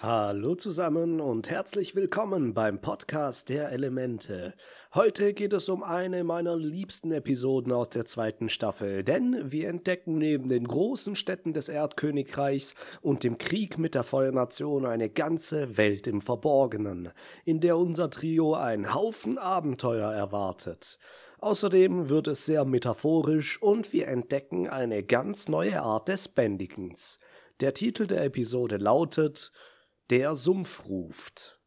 Hallo zusammen und herzlich willkommen beim Podcast der Elemente. Heute geht es um eine meiner liebsten Episoden aus der zweiten Staffel, denn wir entdecken neben den großen Städten des Erdkönigreichs und dem Krieg mit der Feuernation eine ganze Welt im Verborgenen, in der unser Trio ein Haufen Abenteuer erwartet. Außerdem wird es sehr metaphorisch und wir entdecken eine ganz neue Art des Bändigens. Der Titel der Episode lautet der Sumpf ruft.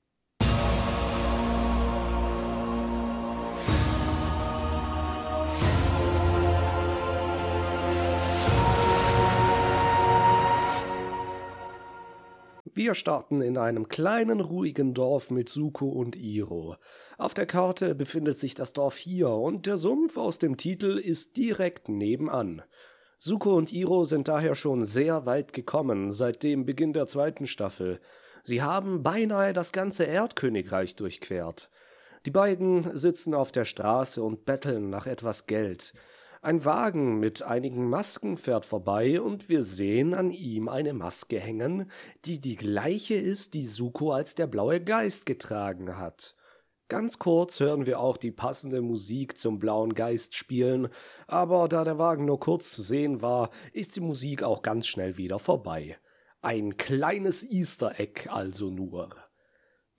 Wir starten in einem kleinen, ruhigen Dorf mit Suko und Iro. Auf der Karte befindet sich das Dorf hier und der Sumpf aus dem Titel ist direkt nebenan. Suko und Iro sind daher schon sehr weit gekommen seit dem Beginn der zweiten Staffel. Sie haben beinahe das ganze Erdkönigreich durchquert. Die beiden sitzen auf der Straße und betteln nach etwas Geld. Ein Wagen mit einigen Masken fährt vorbei und wir sehen an ihm eine Maske hängen, die die gleiche ist, die Suko als der blaue Geist getragen hat. Ganz kurz hören wir auch die passende Musik zum blauen Geist spielen, aber da der Wagen nur kurz zu sehen war, ist die Musik auch ganz schnell wieder vorbei. Ein kleines Easter Egg also nur.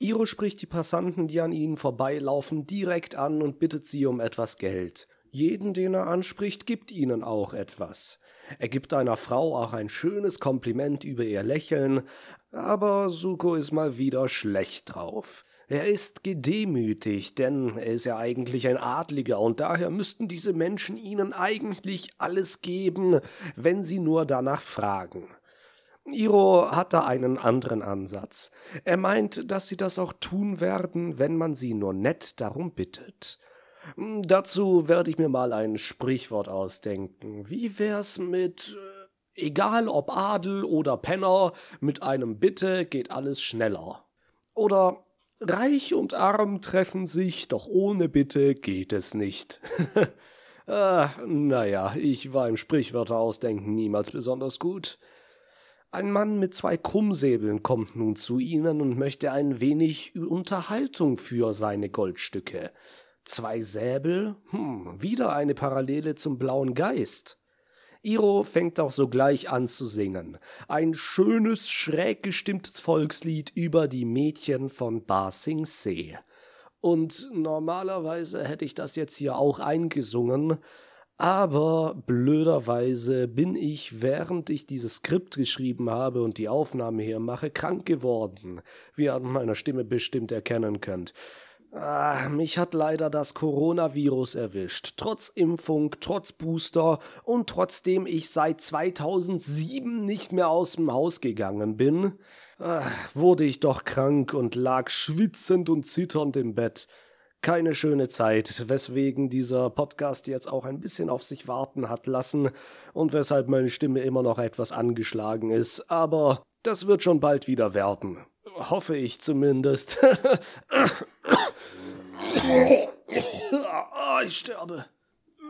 Iro spricht die Passanten, die an ihnen vorbeilaufen, direkt an und bittet sie um etwas Geld. Jeden, den er anspricht, gibt ihnen auch etwas. Er gibt einer Frau auch ein schönes Kompliment über ihr Lächeln, aber Suko ist mal wieder schlecht drauf. Er ist gedemütigt, denn er ist ja eigentlich ein Adliger und daher müssten diese Menschen ihnen eigentlich alles geben, wenn sie nur danach fragen. Iro hat da einen anderen Ansatz. Er meint, dass sie das auch tun werden, wenn man sie nur nett darum bittet. Hm, dazu werde ich mir mal ein Sprichwort ausdenken. Wie wär's mit äh, egal ob Adel oder Penner, mit einem Bitte geht alles schneller. Oder Reich und Arm treffen sich, doch ohne Bitte geht es nicht. ah, naja, ich war im Sprichwörter ausdenken niemals besonders gut. Ein Mann mit zwei Krummsäbeln kommt nun zu ihnen und möchte ein wenig Unterhaltung für seine Goldstücke. Zwei Säbel? Hm, wieder eine Parallele zum blauen Geist. Iro fängt auch sogleich an zu singen. Ein schönes, schräg gestimmtes Volkslied über die Mädchen von Ba Sing Se. Und normalerweise hätte ich das jetzt hier auch eingesungen, aber blöderweise bin ich, während ich dieses Skript geschrieben habe und die Aufnahme hier mache, krank geworden, wie ihr an meiner Stimme bestimmt erkennen könnt. Ah, mich hat leider das Coronavirus erwischt. Trotz Impfung, trotz Booster und trotzdem ich seit 2007 nicht mehr aus dem Haus gegangen bin, ah, wurde ich doch krank und lag schwitzend und zitternd im Bett keine schöne Zeit, weswegen dieser Podcast jetzt auch ein bisschen auf sich warten hat lassen und weshalb meine Stimme immer noch etwas angeschlagen ist, aber das wird schon bald wieder werden. Hoffe ich zumindest. ich sterbe.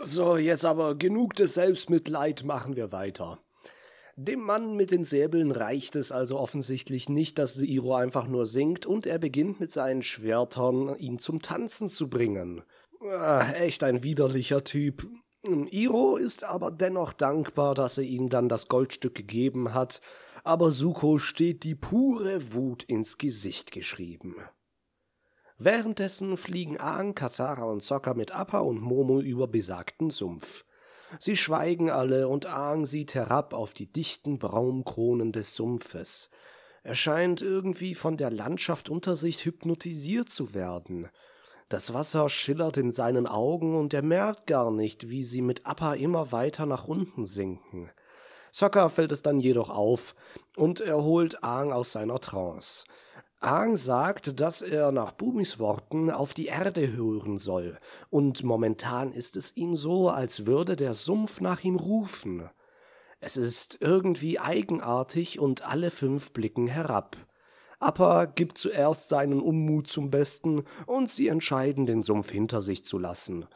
So, jetzt aber genug des Selbstmitleid, machen wir weiter. Dem Mann mit den Säbeln reicht es also offensichtlich nicht, dass Iro einfach nur singt, und er beginnt mit seinen Schwertern, ihn zum Tanzen zu bringen. Ah, echt ein widerlicher Typ. Iro ist aber dennoch dankbar, dass er ihm dann das Goldstück gegeben hat, aber Suko steht die pure Wut ins Gesicht geschrieben. Währenddessen fliegen Aang, Katara und Sokka mit Appa und Momo über besagten Sumpf. Sie schweigen alle, und Aang sieht herab auf die dichten Baumkronen des Sumpfes. Er scheint irgendwie von der Landschaft unter sich hypnotisiert zu werden. Das Wasser schillert in seinen Augen, und er merkt gar nicht, wie sie mit Appa immer weiter nach unten sinken. Sokka fällt es dann jedoch auf, und er holt Aang aus seiner Trance. Aang sagt, dass er nach Bumis Worten auf die Erde hören soll, und momentan ist es ihm so, als würde der Sumpf nach ihm rufen. Es ist irgendwie eigenartig und alle fünf blicken herab. Appa gibt zuerst seinen Unmut zum Besten und sie entscheiden, den Sumpf hinter sich zu lassen.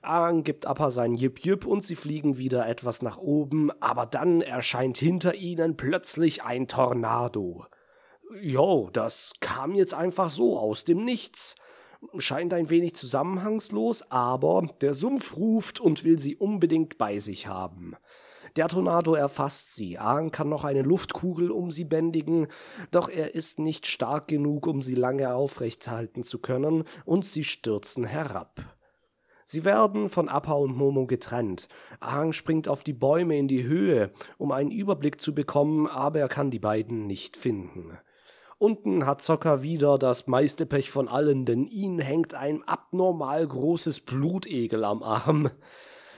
Aang gibt Appa sein Jip Jip und sie fliegen wieder etwas nach oben, aber dann erscheint hinter ihnen plötzlich ein Tornado. Jo, das kam jetzt einfach so aus dem Nichts. Scheint ein wenig zusammenhangslos, aber der Sumpf ruft und will sie unbedingt bei sich haben. Der Tornado erfasst sie. Aang kann noch eine Luftkugel um sie bändigen, doch er ist nicht stark genug, um sie lange aufrecht halten zu können, und sie stürzen herab. Sie werden von Appa und Momo getrennt. Aang springt auf die Bäume in die Höhe, um einen Überblick zu bekommen, aber er kann die beiden nicht finden. Unten hat Zocker wieder das meiste Pech von allen, denn ihn hängt ein abnormal großes Blutegel am Arm.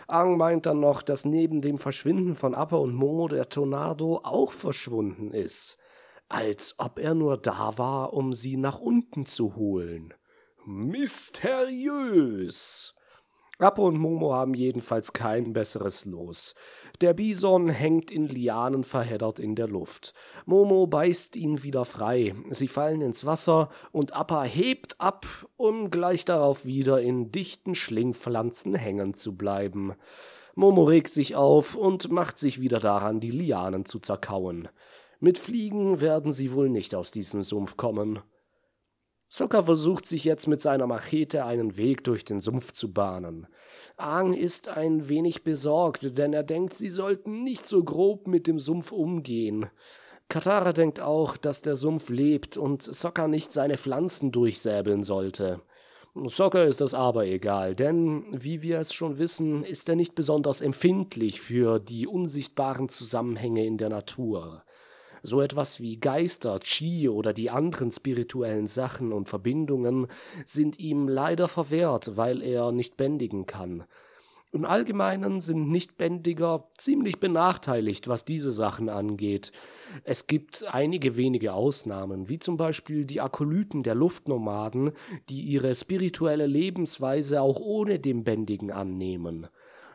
Ang meint dann noch, dass neben dem Verschwinden von Appa und Momo der Tornado auch verschwunden ist. Als ob er nur da war, um sie nach unten zu holen. Mysteriös. Appa und Momo haben jedenfalls kein besseres Los. Der Bison hängt in Lianen verheddert in der Luft. Momo beißt ihn wieder frei. Sie fallen ins Wasser und Appa hebt ab, um gleich darauf wieder in dichten Schlingpflanzen hängen zu bleiben. Momo regt sich auf und macht sich wieder daran, die Lianen zu zerkauen. Mit Fliegen werden sie wohl nicht aus diesem Sumpf kommen. Zucker versucht sich jetzt mit seiner Machete einen Weg durch den Sumpf zu bahnen. Aang ist ein wenig besorgt, denn er denkt, sie sollten nicht so grob mit dem Sumpf umgehen. Katara denkt auch, dass der Sumpf lebt und Sokka nicht seine Pflanzen durchsäbeln sollte. Sokka ist das aber egal, denn, wie wir es schon wissen, ist er nicht besonders empfindlich für die unsichtbaren Zusammenhänge in der Natur. So etwas wie Geister, Chi oder die anderen spirituellen Sachen und Verbindungen sind ihm leider verwehrt, weil er nicht bändigen kann. Im Allgemeinen sind Nichtbändiger ziemlich benachteiligt, was diese Sachen angeht. Es gibt einige wenige Ausnahmen, wie zum Beispiel die Akolyten der Luftnomaden, die ihre spirituelle Lebensweise auch ohne dem Bändigen annehmen.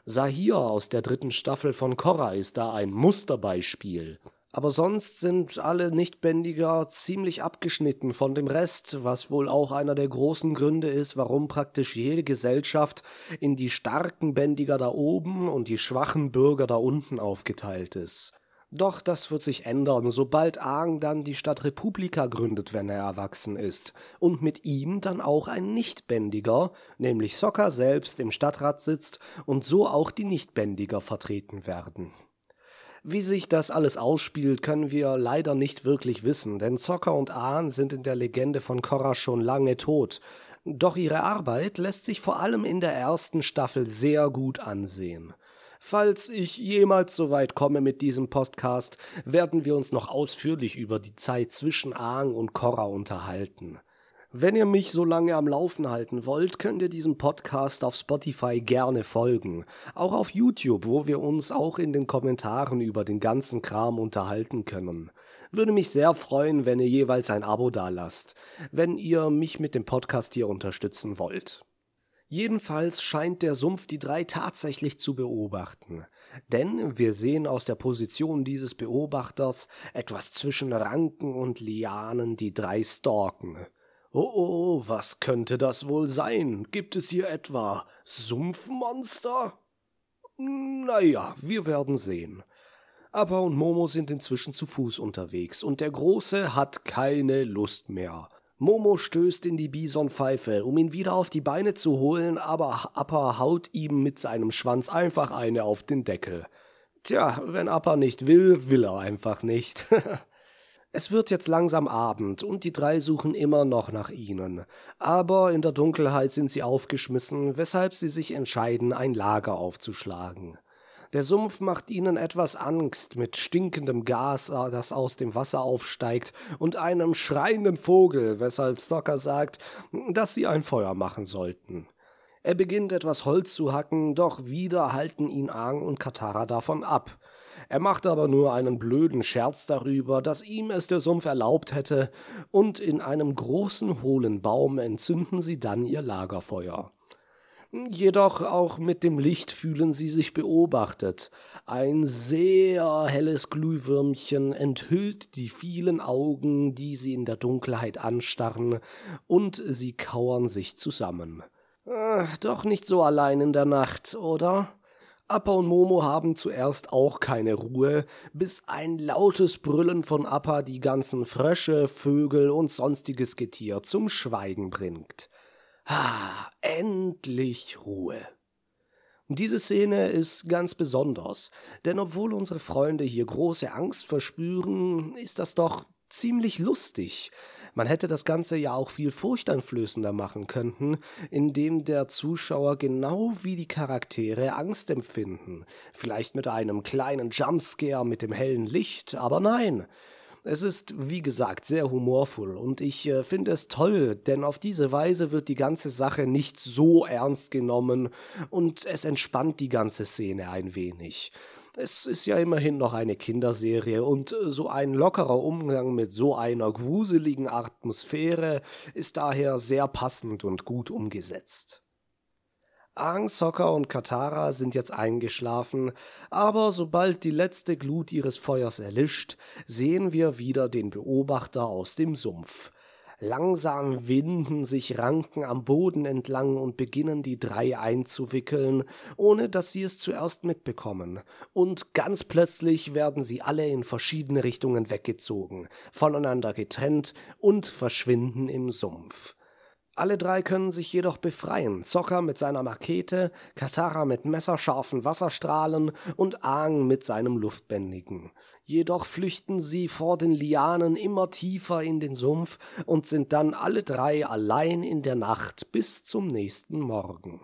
Sahir aus der dritten Staffel von Korra ist da ein Musterbeispiel. Aber sonst sind alle Nichtbändiger ziemlich abgeschnitten von dem Rest, was wohl auch einer der großen Gründe ist, warum praktisch jede Gesellschaft in die starken Bändiger da oben und die schwachen Bürger da unten aufgeteilt ist. Doch das wird sich ändern, sobald Aang dann die Stadt Republika gründet, wenn er erwachsen ist, und mit ihm dann auch ein Nichtbändiger, nämlich Sokka selbst im Stadtrat sitzt und so auch die Nichtbändiger vertreten werden. Wie sich das alles ausspielt, können wir leider nicht wirklich wissen, denn Zocker und Ahn sind in der Legende von Korra schon lange tot. Doch ihre Arbeit lässt sich vor allem in der ersten Staffel sehr gut ansehen. Falls ich jemals so weit komme mit diesem Podcast, werden wir uns noch ausführlich über die Zeit zwischen Aang und Korra unterhalten. Wenn ihr mich so lange am Laufen halten wollt, könnt ihr diesem Podcast auf Spotify gerne folgen. Auch auf YouTube, wo wir uns auch in den Kommentaren über den ganzen Kram unterhalten können. Würde mich sehr freuen, wenn ihr jeweils ein Abo dalasst, wenn ihr mich mit dem Podcast hier unterstützen wollt. Jedenfalls scheint der Sumpf die drei tatsächlich zu beobachten. Denn wir sehen aus der Position dieses Beobachters etwas zwischen Ranken und Lianen die drei stalken. Oh oh, was könnte das wohl sein? Gibt es hier etwa Sumpfmonster? Naja, wir werden sehen. Appa und Momo sind inzwischen zu Fuß unterwegs und der Große hat keine Lust mehr. Momo stößt in die Bisonpfeife, um ihn wieder auf die Beine zu holen, aber Appa haut ihm mit seinem Schwanz einfach eine auf den Deckel. Tja, wenn Appa nicht will, will er einfach nicht. Es wird jetzt langsam Abend und die drei suchen immer noch nach ihnen. Aber in der Dunkelheit sind sie aufgeschmissen, weshalb sie sich entscheiden, ein Lager aufzuschlagen. Der Sumpf macht ihnen etwas Angst mit stinkendem Gas, äh, das aus dem Wasser aufsteigt, und einem schreienden Vogel, weshalb Stocker sagt, dass sie ein Feuer machen sollten. Er beginnt etwas Holz zu hacken, doch wieder halten ihn Aang und Katara davon ab. Er macht aber nur einen blöden Scherz darüber, dass ihm es der Sumpf erlaubt hätte, und in einem großen hohlen Baum entzünden sie dann ihr Lagerfeuer. Jedoch auch mit dem Licht fühlen sie sich beobachtet. Ein sehr helles Glühwürmchen enthüllt die vielen Augen, die sie in der Dunkelheit anstarren, und sie kauern sich zusammen. Äh, doch nicht so allein in der Nacht, oder? Appa und Momo haben zuerst auch keine Ruhe, bis ein lautes Brüllen von Appa die ganzen Frösche, Vögel und sonstiges Getier zum Schweigen bringt. Ah, endlich Ruhe. Diese Szene ist ganz besonders, denn obwohl unsere Freunde hier große Angst verspüren, ist das doch ziemlich lustig. Man hätte das Ganze ja auch viel furchteinflößender machen können, indem der Zuschauer genau wie die Charaktere Angst empfinden. Vielleicht mit einem kleinen Jumpscare mit dem hellen Licht, aber nein. Es ist, wie gesagt, sehr humorvoll und ich äh, finde es toll, denn auf diese Weise wird die ganze Sache nicht so ernst genommen und es entspannt die ganze Szene ein wenig. Es ist ja immerhin noch eine Kinderserie und so ein lockerer Umgang mit so einer gruseligen Atmosphäre ist daher sehr passend und gut umgesetzt. Aang, Sokka und Katara sind jetzt eingeschlafen, aber sobald die letzte Glut ihres Feuers erlischt, sehen wir wieder den Beobachter aus dem Sumpf. Langsam winden sich Ranken am Boden entlang und beginnen die drei einzuwickeln, ohne dass sie es zuerst mitbekommen. Und ganz plötzlich werden sie alle in verschiedene Richtungen weggezogen, voneinander getrennt und verschwinden im Sumpf. Alle drei können sich jedoch befreien. Zocker mit seiner Makete, Katara mit messerscharfen Wasserstrahlen und Aang mit seinem Luftbändigen. Jedoch flüchten sie vor den Lianen immer tiefer in den Sumpf und sind dann alle drei allein in der Nacht bis zum nächsten Morgen.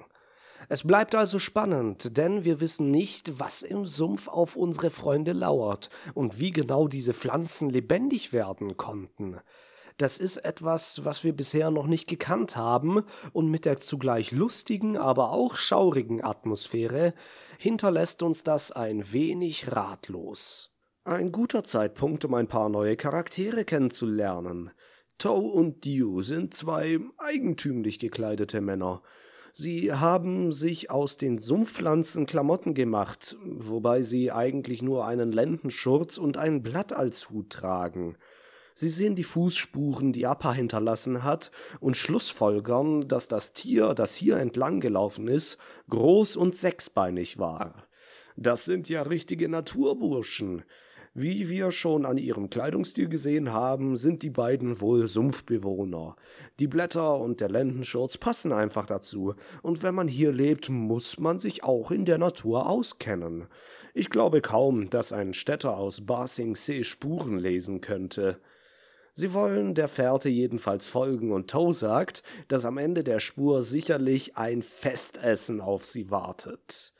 Es bleibt also spannend, denn wir wissen nicht, was im Sumpf auf unsere Freunde lauert und wie genau diese Pflanzen lebendig werden konnten. Das ist etwas, was wir bisher noch nicht gekannt haben und mit der zugleich lustigen, aber auch schaurigen Atmosphäre hinterlässt uns das ein wenig ratlos. Ein guter Zeitpunkt, um ein paar neue Charaktere kennenzulernen. Toe und Dew sind zwei eigentümlich gekleidete Männer. Sie haben sich aus den Sumpfpflanzen Klamotten gemacht, wobei sie eigentlich nur einen Lendenschurz und ein Blatt als Hut tragen. Sie sehen die Fußspuren, die Appa hinterlassen hat, und schlussfolgern, dass das Tier, das hier entlang gelaufen ist, groß und sechsbeinig war. Das sind ja richtige Naturburschen. Wie wir schon an ihrem Kleidungsstil gesehen haben, sind die beiden wohl Sumpfbewohner. Die Blätter und der Lendenschurz passen einfach dazu, und wenn man hier lebt, muss man sich auch in der Natur auskennen. Ich glaube kaum, dass ein Städter aus Ba Sing Se Spuren lesen könnte. Sie wollen der Fährte jedenfalls folgen und Toe sagt, dass am Ende der Spur sicherlich ein Festessen auf sie wartet.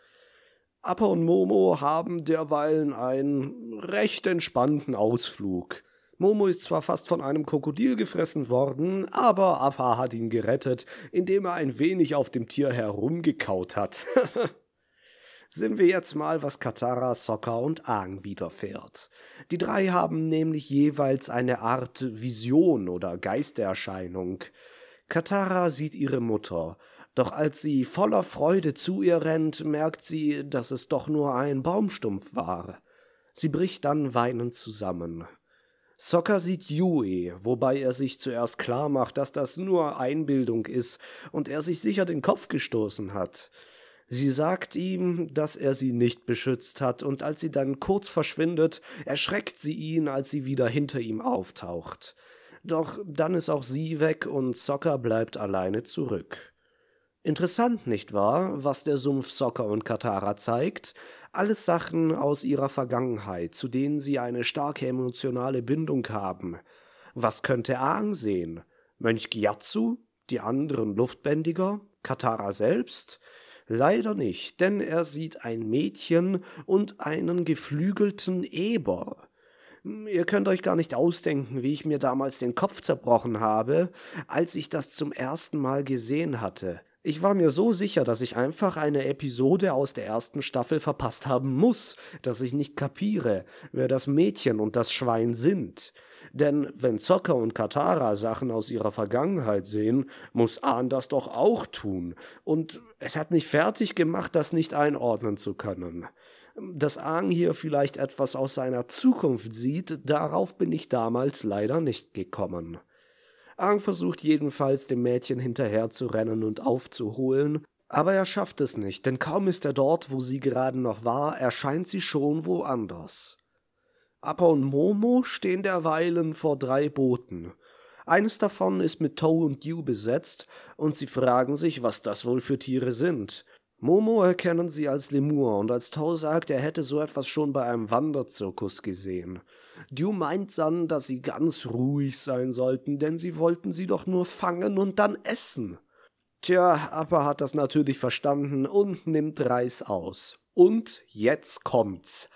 Appa und Momo haben derweilen einen recht entspannten Ausflug. Momo ist zwar fast von einem Krokodil gefressen worden, aber Appa hat ihn gerettet, indem er ein wenig auf dem Tier herumgekaut hat. Sehen wir jetzt mal, was Katara, Sokka und Aang widerfährt. Die drei haben nämlich jeweils eine Art Vision oder Geistererscheinung. Katara sieht ihre Mutter, doch als sie voller Freude zu ihr rennt, merkt sie, dass es doch nur ein Baumstumpf war. Sie bricht dann weinend zusammen. Sokka sieht Yui, wobei er sich zuerst klar macht, dass das nur Einbildung ist und er sich sicher den Kopf gestoßen hat. Sie sagt ihm, dass er sie nicht beschützt hat, und als sie dann kurz verschwindet, erschreckt sie ihn, als sie wieder hinter ihm auftaucht. Doch dann ist auch sie weg und Sokka bleibt alleine zurück. Interessant, nicht wahr, was der Sumpf Sokka und Katara zeigt? Alles Sachen aus ihrer Vergangenheit, zu denen sie eine starke emotionale Bindung haben. Was könnte Aang sehen? Mönch Gyatso? Die anderen Luftbändiger? Katara selbst? Leider nicht, denn er sieht ein Mädchen und einen geflügelten Eber. Ihr könnt euch gar nicht ausdenken, wie ich mir damals den Kopf zerbrochen habe, als ich das zum ersten Mal gesehen hatte. Ich war mir so sicher, dass ich einfach eine Episode aus der ersten Staffel verpasst haben muss, dass ich nicht kapiere, wer das Mädchen und das Schwein sind. Denn wenn Zocker und Katara Sachen aus ihrer Vergangenheit sehen, muss Ahn das doch auch tun. Und es hat mich fertig gemacht, das nicht einordnen zu können. Dass Aang hier vielleicht etwas aus seiner Zukunft sieht, darauf bin ich damals leider nicht gekommen. Aang versucht jedenfalls dem Mädchen hinterher zu rennen und aufzuholen, Aber er schafft es nicht, denn kaum ist er dort, wo sie gerade noch war, erscheint sie schon woanders. Appa und Momo stehen derweilen vor drei Booten. Eines davon ist mit Toe und Dew besetzt, und sie fragen sich, was das wohl für Tiere sind. Momo erkennen sie als Lemur, und als Toe sagt, er hätte so etwas schon bei einem Wanderzirkus gesehen. Dew meint dann, dass sie ganz ruhig sein sollten, denn sie wollten sie doch nur fangen und dann essen. Tja, Appa hat das natürlich verstanden und nimmt Reis aus. Und jetzt kommt's.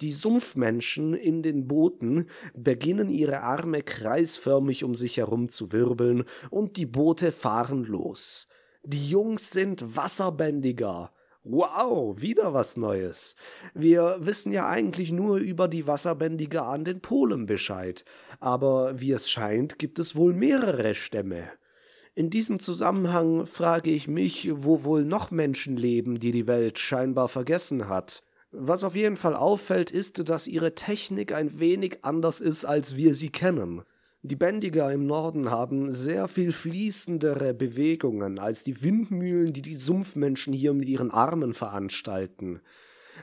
Die Sumpfmenschen in den Booten beginnen ihre Arme kreisförmig um sich herum zu wirbeln und die Boote fahren los. Die Jungs sind wasserbändiger. Wow, wieder was Neues. Wir wissen ja eigentlich nur über die Wasserbändiger an den Polen Bescheid, aber wie es scheint, gibt es wohl mehrere Stämme. In diesem Zusammenhang frage ich mich, wo wohl noch Menschen leben, die die Welt scheinbar vergessen hat. Was auf jeden Fall auffällt, ist, dass ihre Technik ein wenig anders ist, als wir sie kennen. Die Bändiger im Norden haben sehr viel fließendere Bewegungen als die Windmühlen, die die Sumpfmenschen hier mit ihren Armen veranstalten.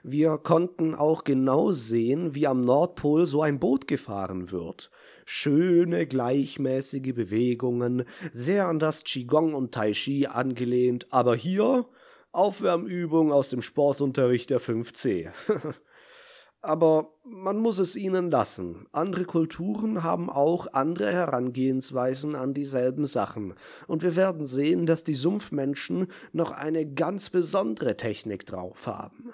Wir konnten auch genau sehen, wie am Nordpol so ein Boot gefahren wird. Schöne, gleichmäßige Bewegungen, sehr an das Qigong und Tai Chi angelehnt, aber hier Aufwärmübung aus dem Sportunterricht der 5C. Aber man muss es ihnen lassen. Andere Kulturen haben auch andere Herangehensweisen an dieselben Sachen. Und wir werden sehen, dass die Sumpfmenschen noch eine ganz besondere Technik drauf haben.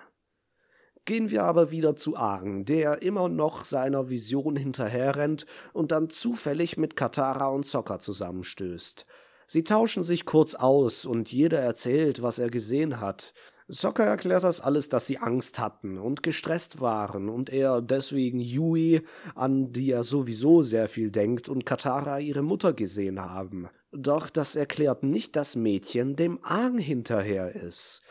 Gehen wir aber wieder zu Aang, der immer noch seiner Vision hinterherrennt und dann zufällig mit Katara und Sokka zusammenstößt. Sie tauschen sich kurz aus und jeder erzählt, was er gesehen hat. Sokka erklärt das alles, dass sie Angst hatten und gestresst waren und er deswegen Yui, an die er sowieso sehr viel denkt, und Katara ihre Mutter gesehen haben. Doch das erklärt nicht, dass Mädchen dem Aang hinterher ist.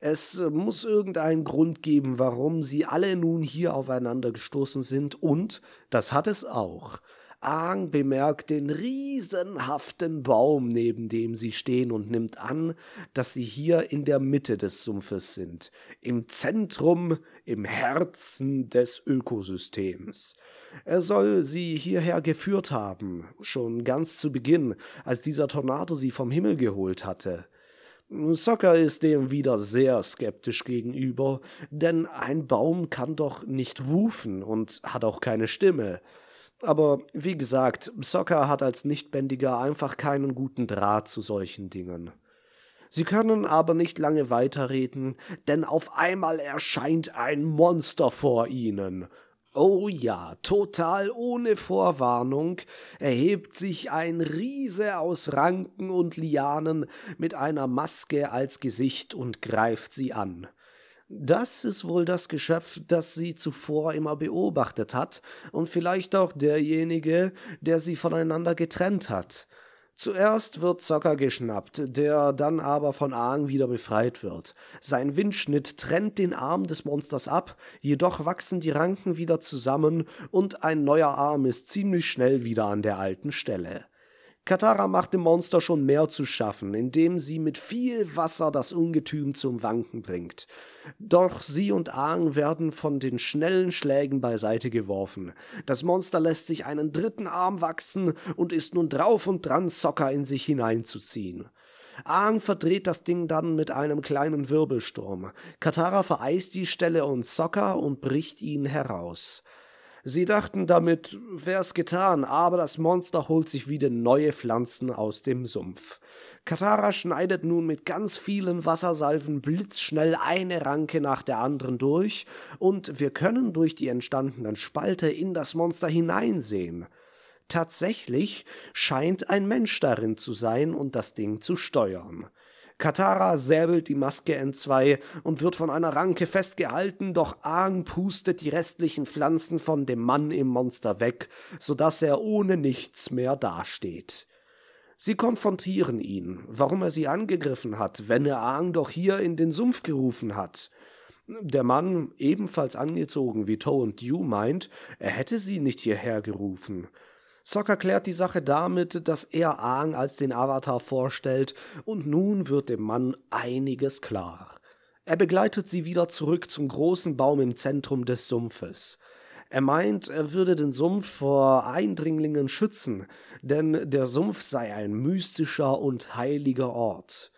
Es muss irgendeinen Grund geben, warum sie alle nun hier aufeinander gestoßen sind, und das hat es auch. Aang bemerkt den riesenhaften Baum, neben dem sie stehen, und nimmt an, dass sie hier in der Mitte des Sumpfes sind, im Zentrum, im Herzen des Ökosystems. Er soll sie hierher geführt haben, schon ganz zu Beginn, als dieser Tornado sie vom Himmel geholt hatte. Sokka ist dem wieder sehr skeptisch gegenüber, denn ein Baum kann doch nicht rufen und hat auch keine Stimme. Aber wie gesagt, Sokka hat als Nichtbändiger einfach keinen guten Draht zu solchen Dingen. Sie können aber nicht lange weiterreden, denn auf einmal erscheint ein Monster vor ihnen. Oh ja, total ohne Vorwarnung erhebt sich ein Riese aus Ranken und Lianen mit einer Maske als Gesicht und greift sie an. Das ist wohl das Geschöpf, das sie zuvor immer beobachtet hat und vielleicht auch derjenige, der sie voneinander getrennt hat. Zuerst wird Zocker geschnappt, der dann aber von Aang wieder befreit wird. Sein Windschnitt trennt den Arm des Monsters ab, jedoch wachsen die Ranken wieder zusammen und ein neuer Arm ist ziemlich schnell wieder an der alten Stelle. Katara macht dem Monster schon mehr zu schaffen, indem sie mit viel Wasser das Ungetüm zum Wanken bringt. Doch sie und Aang werden von den schnellen Schlägen beiseite geworfen. Das Monster lässt sich einen dritten Arm wachsen und ist nun drauf und dran, Sokka in sich hineinzuziehen. Aang verdreht das Ding dann mit einem kleinen Wirbelsturm. Katara vereist die Stelle und Sokka und bricht ihn heraus. Sie dachten damit, wär's getan, aber das Monster holt sich wieder neue Pflanzen aus dem Sumpf. Katara schneidet nun mit ganz vielen Wassersalven blitzschnell eine Ranke nach der anderen durch, und wir können durch die entstandenen Spalte in das Monster hineinsehen. Tatsächlich scheint ein Mensch darin zu sein und das Ding zu steuern. Katara säbelt die Maske entzwei und wird von einer Ranke festgehalten, doch Aang pustet die restlichen Pflanzen von dem Mann im Monster weg, so dass er ohne nichts mehr dasteht. Sie konfrontieren ihn, warum er sie angegriffen hat, wenn er Aang doch hier in den Sumpf gerufen hat. Der Mann, ebenfalls angezogen wie Toe und Dew, meint, er hätte sie nicht hierher gerufen. Sokka klärt die Sache damit, dass er Aang als den Avatar vorstellt, und nun wird dem Mann einiges klar. Er begleitet sie wieder zurück zum großen Baum im Zentrum des Sumpfes. Er meint, er würde den Sumpf vor Eindringlingen schützen, denn der Sumpf sei ein mystischer und heiliger Ort.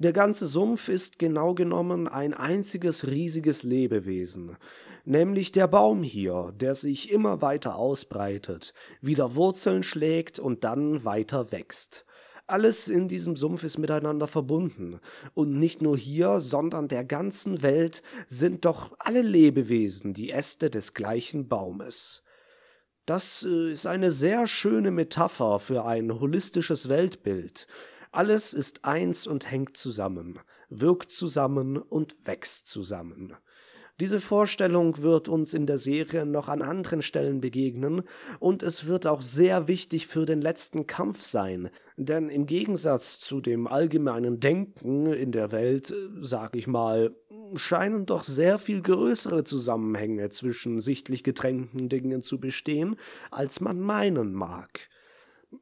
Der ganze Sumpf ist genau genommen ein einziges riesiges Lebewesen, nämlich der Baum hier, der sich immer weiter ausbreitet, wieder Wurzeln schlägt und dann weiter wächst. Alles in diesem Sumpf ist miteinander verbunden, und nicht nur hier, sondern der ganzen Welt sind doch alle Lebewesen die Äste des gleichen Baumes. Das äh, ist eine sehr schöne Metapher für ein holistisches Weltbild. Alles ist eins und hängt zusammen, wirkt zusammen und wächst zusammen. Diese Vorstellung wird uns in der Serie noch an anderen Stellen begegnen, und es wird auch sehr wichtig für den letzten Kampf sein, denn im Gegensatz zu dem allgemeinen Denken in der Welt, sag ich mal, scheinen doch sehr viel größere Zusammenhänge zwischen sichtlich getrennten Dingen zu bestehen, als man meinen mag.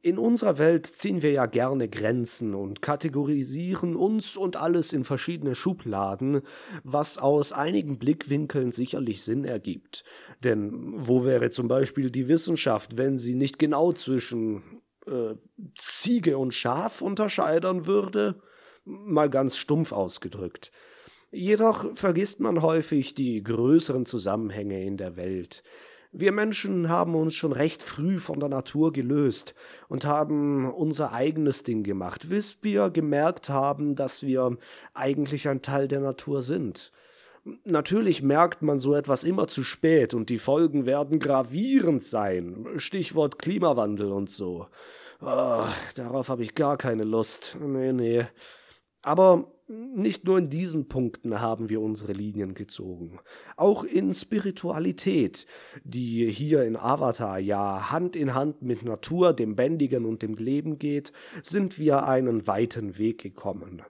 In unserer Welt ziehen wir ja gerne Grenzen und kategorisieren uns und alles in verschiedene Schubladen, was aus einigen Blickwinkeln sicherlich Sinn ergibt. Denn wo wäre zum Beispiel die Wissenschaft, wenn sie nicht genau zwischen äh, Ziege und Schaf unterscheidern würde? Mal ganz stumpf ausgedrückt. Jedoch vergisst man häufig die größeren Zusammenhänge in der Welt. Wir Menschen haben uns schon recht früh von der Natur gelöst und haben unser eigenes Ding gemacht, bis wir gemerkt haben, dass wir eigentlich ein Teil der Natur sind. Natürlich merkt man so etwas immer zu spät und die Folgen werden gravierend sein. Stichwort Klimawandel und so. Oh, darauf habe ich gar keine Lust. Nee, nee. Aber nicht nur in diesen Punkten haben wir unsere Linien gezogen. Auch in Spiritualität, die hier in Avatar ja Hand in Hand mit Natur, dem Bändigen und dem Leben geht, sind wir einen weiten Weg gekommen.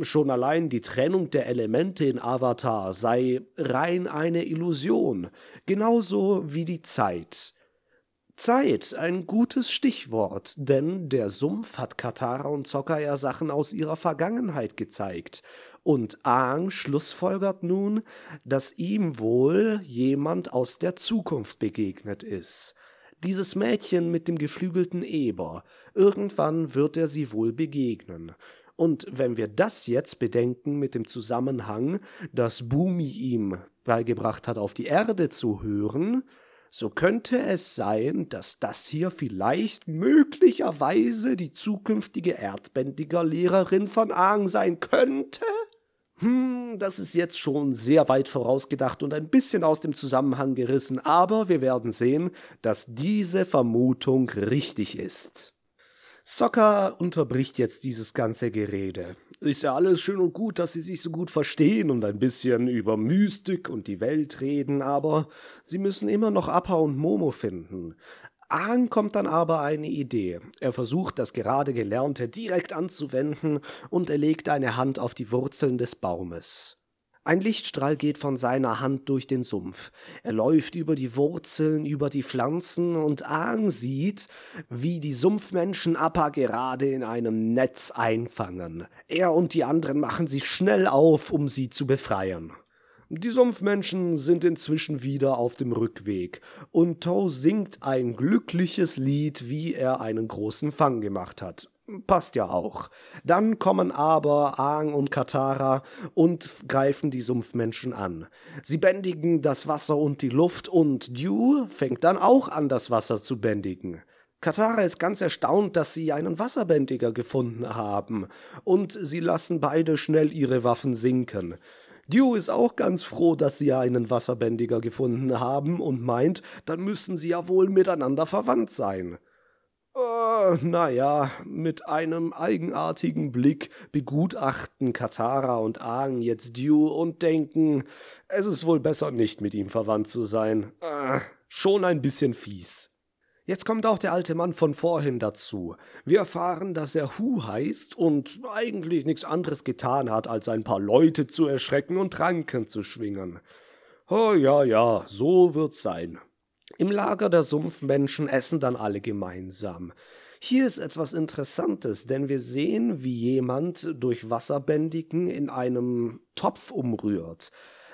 Schon allein die Trennung der Elemente in Avatar sei rein eine Illusion, genauso wie die Zeit. Zeit, ein gutes Stichwort, denn der Sumpf hat Katara und Sokka ja Sachen aus ihrer Vergangenheit gezeigt. Und Aang schlussfolgert nun, dass ihm wohl jemand aus der Zukunft begegnet ist. Dieses Mädchen mit dem geflügelten Eber. Irgendwann wird er sie wohl begegnen. Und wenn wir das jetzt bedenken mit dem Zusammenhang, dass Bumi ihm beigebracht hat, auf die Erde zu hören, so könnte es sein, dass das hier vielleicht möglicherweise die zukünftige Erdbändiger-Lehrerin von Aang sein könnte? Hm, das ist jetzt schon sehr weit vorausgedacht und ein bisschen aus dem Zusammenhang gerissen, aber wir werden sehen, dass diese Vermutung richtig ist. Sokka unterbricht jetzt dieses ganze Gerede. Ist ja alles schön und gut, dass sie sich so gut verstehen und ein bisschen über Mystik und die Welt reden, aber sie müssen immer noch Appa und Momo finden. Aang kommt dann aber eine Idee. Er versucht, das gerade Gelernte direkt anzuwenden und er legt eine Hand auf die Wurzeln des Baumes. Ein Lichtstrahl geht von seiner Hand durch den Sumpf. Er läuft über die Wurzeln, über die Pflanzen und Aang sieht, wie die Sumpfmenschen Appa gerade in einem Netz einfangen. Er und die anderen machen sich schnell auf, um sie zu befreien. Die Sumpfmenschen sind inzwischen wieder auf dem Rückweg und Tow singt ein glückliches Lied, wie er einen großen Fang gemacht hat. Passt ja auch. Dann kommen aber Aang und Katara und greifen die Sumpfmenschen an. Sie bändigen das Wasser und die Luft und Dew fängt dann auch an, das Wasser zu bändigen. Katara ist ganz erstaunt, dass sie einen Wasserbändiger gefunden haben, und sie lassen beide schnell ihre Waffen sinken. Dew ist auch ganz froh, dass sie einen Wasserbändiger gefunden haben und meint, dann müssen sie ja wohl miteinander verwandt sein. Uh, naja, mit einem eigenartigen Blick begutachten Katara und Aang jetzt Dew und denken, es ist wohl besser nicht mit ihm verwandt zu sein. Uh, schon ein bisschen fies. Jetzt kommt auch der alte Mann von vorhin dazu. Wir erfahren, dass er Hu heißt und eigentlich nichts anderes getan hat, als ein paar Leute zu erschrecken und Tranken zu schwingen. Oh ja, ja, so wird's sein. Im Lager der Sumpfmenschen essen dann alle gemeinsam. Hier ist etwas Interessantes, denn wir sehen, wie jemand durch Wasserbändigen in einem Topf umrührt.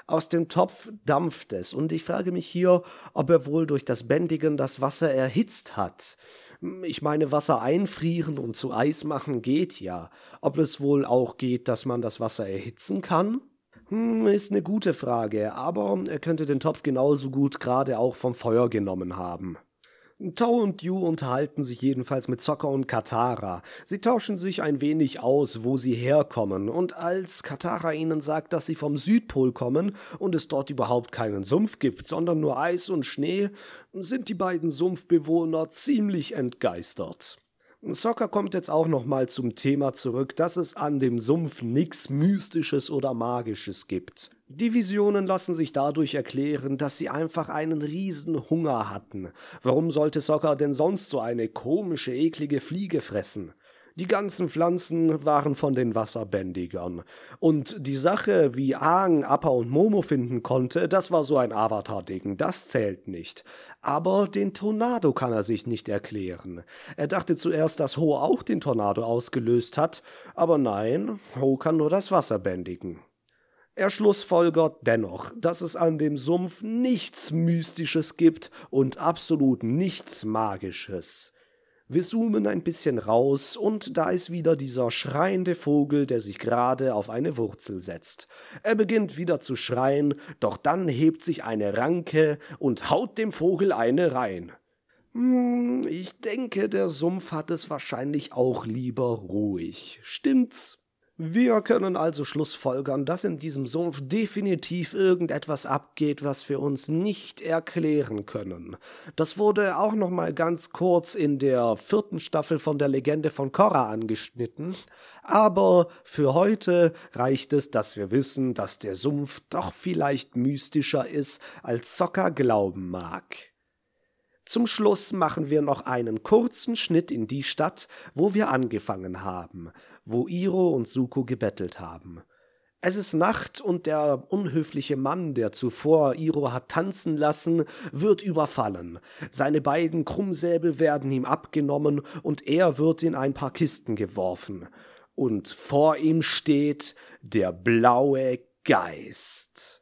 Aus dem Topf dampft es, und ich frage mich hier, ob er wohl durch das Bändigen das Wasser erhitzt hat. Ich meine, Wasser einfrieren und zu Eis machen geht ja. Ob es wohl auch geht, dass man das Wasser erhitzen kann? Hm, ist eine gute Frage, aber er könnte den Topf genauso gut gerade auch vom Feuer genommen haben. Tau und Yu unterhalten sich jedenfalls mit Zocker und Katara. Sie tauschen sich ein wenig aus, wo sie herkommen, und als Katara ihnen sagt, dass sie vom Südpol kommen und es dort überhaupt keinen Sumpf gibt, sondern nur Eis und Schnee, sind die beiden Sumpfbewohner ziemlich entgeistert. Soccer kommt jetzt auch nochmal zum Thema zurück, dass es an dem Sumpf nichts Mystisches oder Magisches gibt. Die Visionen lassen sich dadurch erklären, dass sie einfach einen riesen Hunger hatten. Warum sollte Soccer denn sonst so eine komische, eklige Fliege fressen? Die ganzen Pflanzen waren von den Wasserbändigern. Und die Sache, wie Aang, Appa und Momo finden konnte, das war so ein Avatar-Ding, das zählt nicht. Aber den Tornado kann er sich nicht erklären. Er dachte zuerst, dass Ho auch den Tornado ausgelöst hat, aber nein, Ho kann nur das Wasser bändigen. Er schlussfolgert dennoch, dass es an dem Sumpf nichts Mystisches gibt und absolut nichts Magisches. Wir zoomen ein bisschen raus und da ist wieder dieser schreiende Vogel, der sich gerade auf eine Wurzel setzt. Er beginnt wieder zu schreien, doch dann hebt sich eine Ranke und haut dem Vogel eine rein. Hm, ich denke, der Sumpf hat es wahrscheinlich auch lieber ruhig. Stimmt's? Wir können also schlussfolgern, dass in diesem Sumpf definitiv irgendetwas abgeht, was wir uns nicht erklären können. Das wurde auch noch mal ganz kurz in der vierten Staffel von der Legende von Korra angeschnitten, aber für heute reicht es, dass wir wissen, dass der Sumpf doch vielleicht mystischer ist, als Sokka glauben mag. Zum Schluss machen wir noch einen kurzen Schnitt in die Stadt, wo wir angefangen haben, wo Iro und Suko gebettelt haben. Es ist Nacht und der unhöfliche Mann, der zuvor Iro hat tanzen lassen, wird überfallen. Seine beiden Krummsäbel werden ihm abgenommen und er wird in ein paar Kisten geworfen. Und vor ihm steht der blaue Geist.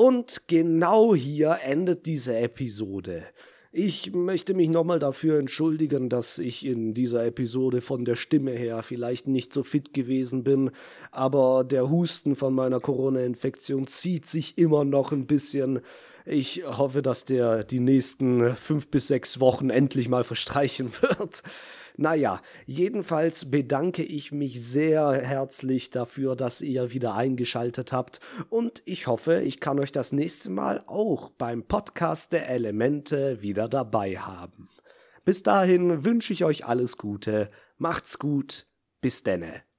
Und genau hier endet diese Episode. Ich möchte mich nochmal dafür entschuldigen, dass ich in dieser Episode von der Stimme her vielleicht nicht so fit gewesen bin, aber der Husten von meiner Corona-Infektion zieht sich immer noch ein bisschen. Ich hoffe, dass der die nächsten fünf bis sechs Wochen endlich mal verstreichen wird. Naja, jedenfalls bedanke ich mich sehr herzlich dafür, dass ihr wieder eingeschaltet habt und ich hoffe, ich kann euch das nächste Mal auch beim Podcast der Elemente wieder dabei haben. Bis dahin wünsche ich euch alles Gute, macht's gut, bis denne.